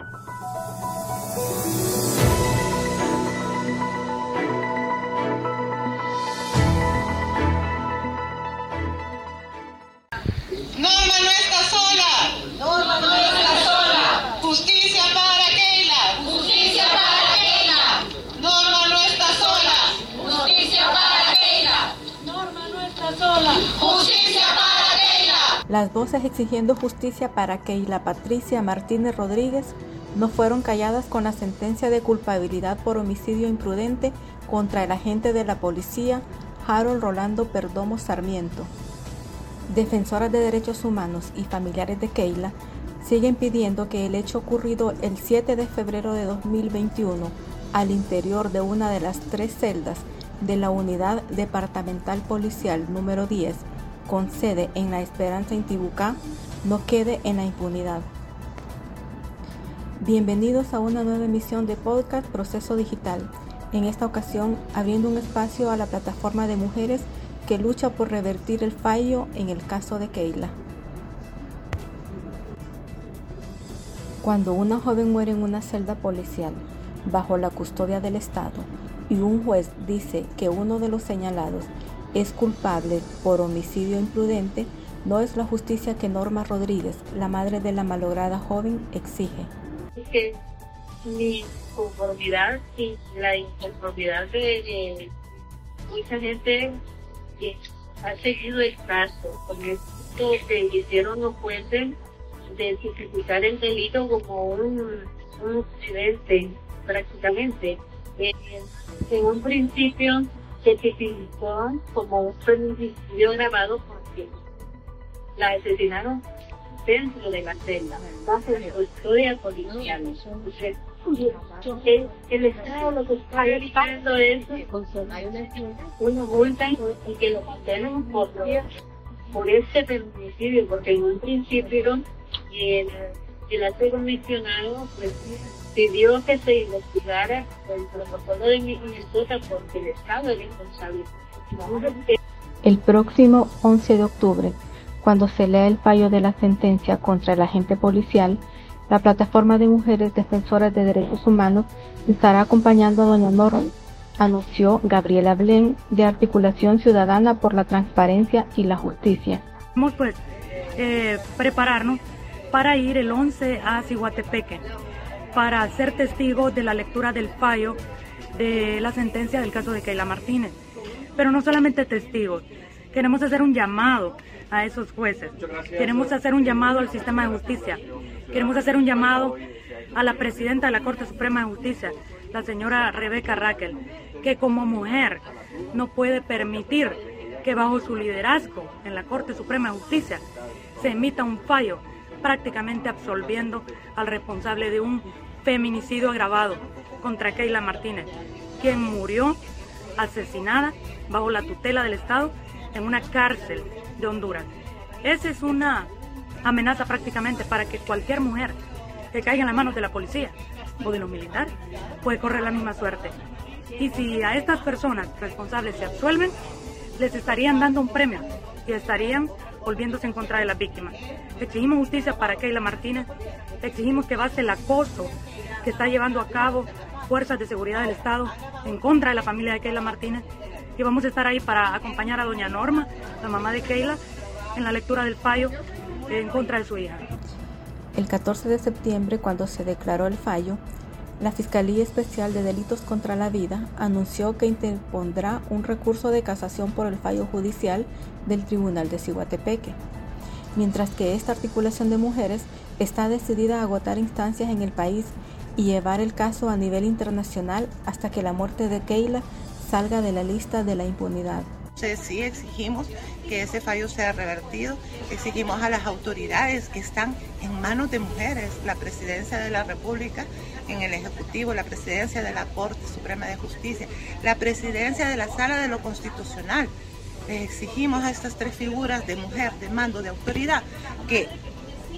Norma Las voces exigiendo justicia para Keila Patricia Martínez Rodríguez no fueron calladas con la sentencia de culpabilidad por homicidio imprudente contra el agente de la policía Harold Rolando Perdomo Sarmiento. Defensoras de derechos humanos y familiares de Keila siguen pidiendo que el hecho ocurrido el 7 de febrero de 2021 al interior de una de las tres celdas de la Unidad Departamental Policial número 10 con sede en La Esperanza Intibucá no quede en la impunidad. Bienvenidos a una nueva emisión de podcast Proceso Digital. En esta ocasión abriendo un espacio a la plataforma de mujeres que lucha por revertir el fallo en el caso de Keila. Cuando una joven muere en una celda policial bajo la custodia del Estado y un juez dice que uno de los señalados es culpable por homicidio imprudente, no es la justicia que Norma Rodríguez, la madre de la malograda joven, exige. que mi conformidad y la inconformidad de, de mucha gente que ha seguido el caso con esto que hicieron los jueces de tipificar el delito como un, un accidente prácticamente. Eh, en un principio se tipificó como un feminicidio grabado porque la asesinaron dentro de la celda, bajo la custodia policial. Entonces, el, el Estado lo que está evitando es una multa y que lo condenen por, por este feminicidio, porque en un principio el, el alto comisionado pues, pidió que se investigara el protocolo de Minnesota porque el Estado es responsable. El próximo 11 de octubre, cuando se lea el fallo de la sentencia contra el agente policial, la plataforma de mujeres defensoras de derechos humanos estará acompañando a Doña Norma, anunció Gabriela Blen de Articulación Ciudadana por la Transparencia y la Justicia. Vamos pues eh, prepararnos para ir el 11 a Ciguatepeque para ser testigos de la lectura del fallo de la sentencia del caso de Keila Martínez. Pero no solamente testigos, queremos hacer un llamado a esos jueces, queremos hacer un llamado al sistema de justicia, queremos hacer un llamado a la presidenta de la Corte Suprema de Justicia, la señora Rebeca Raquel, que como mujer no puede permitir que bajo su liderazgo en la Corte Suprema de Justicia se emita un fallo prácticamente absolviendo al responsable de un feminicidio agravado contra Keila Martínez, quien murió asesinada bajo la tutela del Estado en una cárcel de Honduras. Esa es una amenaza prácticamente para que cualquier mujer que caiga en las manos de la policía o de los militares puede correr la misma suerte. Y si a estas personas responsables se absuelven, les estarían dando un premio y estarían volviéndose en contra de las víctimas. Exigimos justicia para Keila Martínez, exigimos que base el acoso que está llevando a cabo fuerzas de seguridad del Estado en contra de la familia de Keila Martínez y vamos a estar ahí para acompañar a doña Norma, la mamá de Keila, en la lectura del fallo en contra de su hija. El 14 de septiembre, cuando se declaró el fallo, la Fiscalía Especial de Delitos contra la Vida anunció que interpondrá un recurso de casación por el fallo judicial del Tribunal de Ciguatepeque, mientras que esta articulación de mujeres está decidida a agotar instancias en el país y llevar el caso a nivel internacional hasta que la muerte de Keila salga de la lista de la impunidad. Sí, exigimos que ese fallo sea revertido, exigimos a las autoridades que están en manos de mujeres, la presidencia de la República en el Ejecutivo, la presidencia de la Corte Suprema de Justicia, la presidencia de la Sala de lo Constitucional. Les exigimos a estas tres figuras de mujer, de mando, de autoridad, que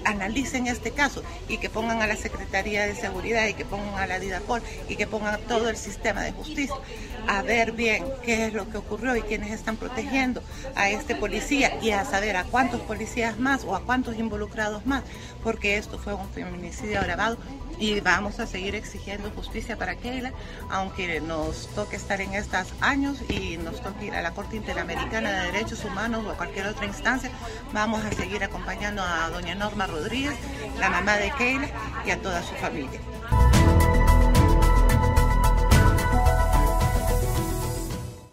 analicen este caso y que pongan a la Secretaría de Seguridad y que pongan a la DIDAPOL y que pongan a todo el sistema de justicia a ver bien qué es lo que ocurrió y quiénes están protegiendo a este policía y a saber a cuántos policías más o a cuántos involucrados más, porque esto fue un feminicidio agravado y vamos a seguir exigiendo justicia para Keila, aunque nos toque estar en estos años y nos toque ir a la Corte Interamericana de Derechos Humanos o a cualquier otra instancia, vamos a seguir acompañando a doña Norma Rodríguez, la mamá de Keila y a toda su familia.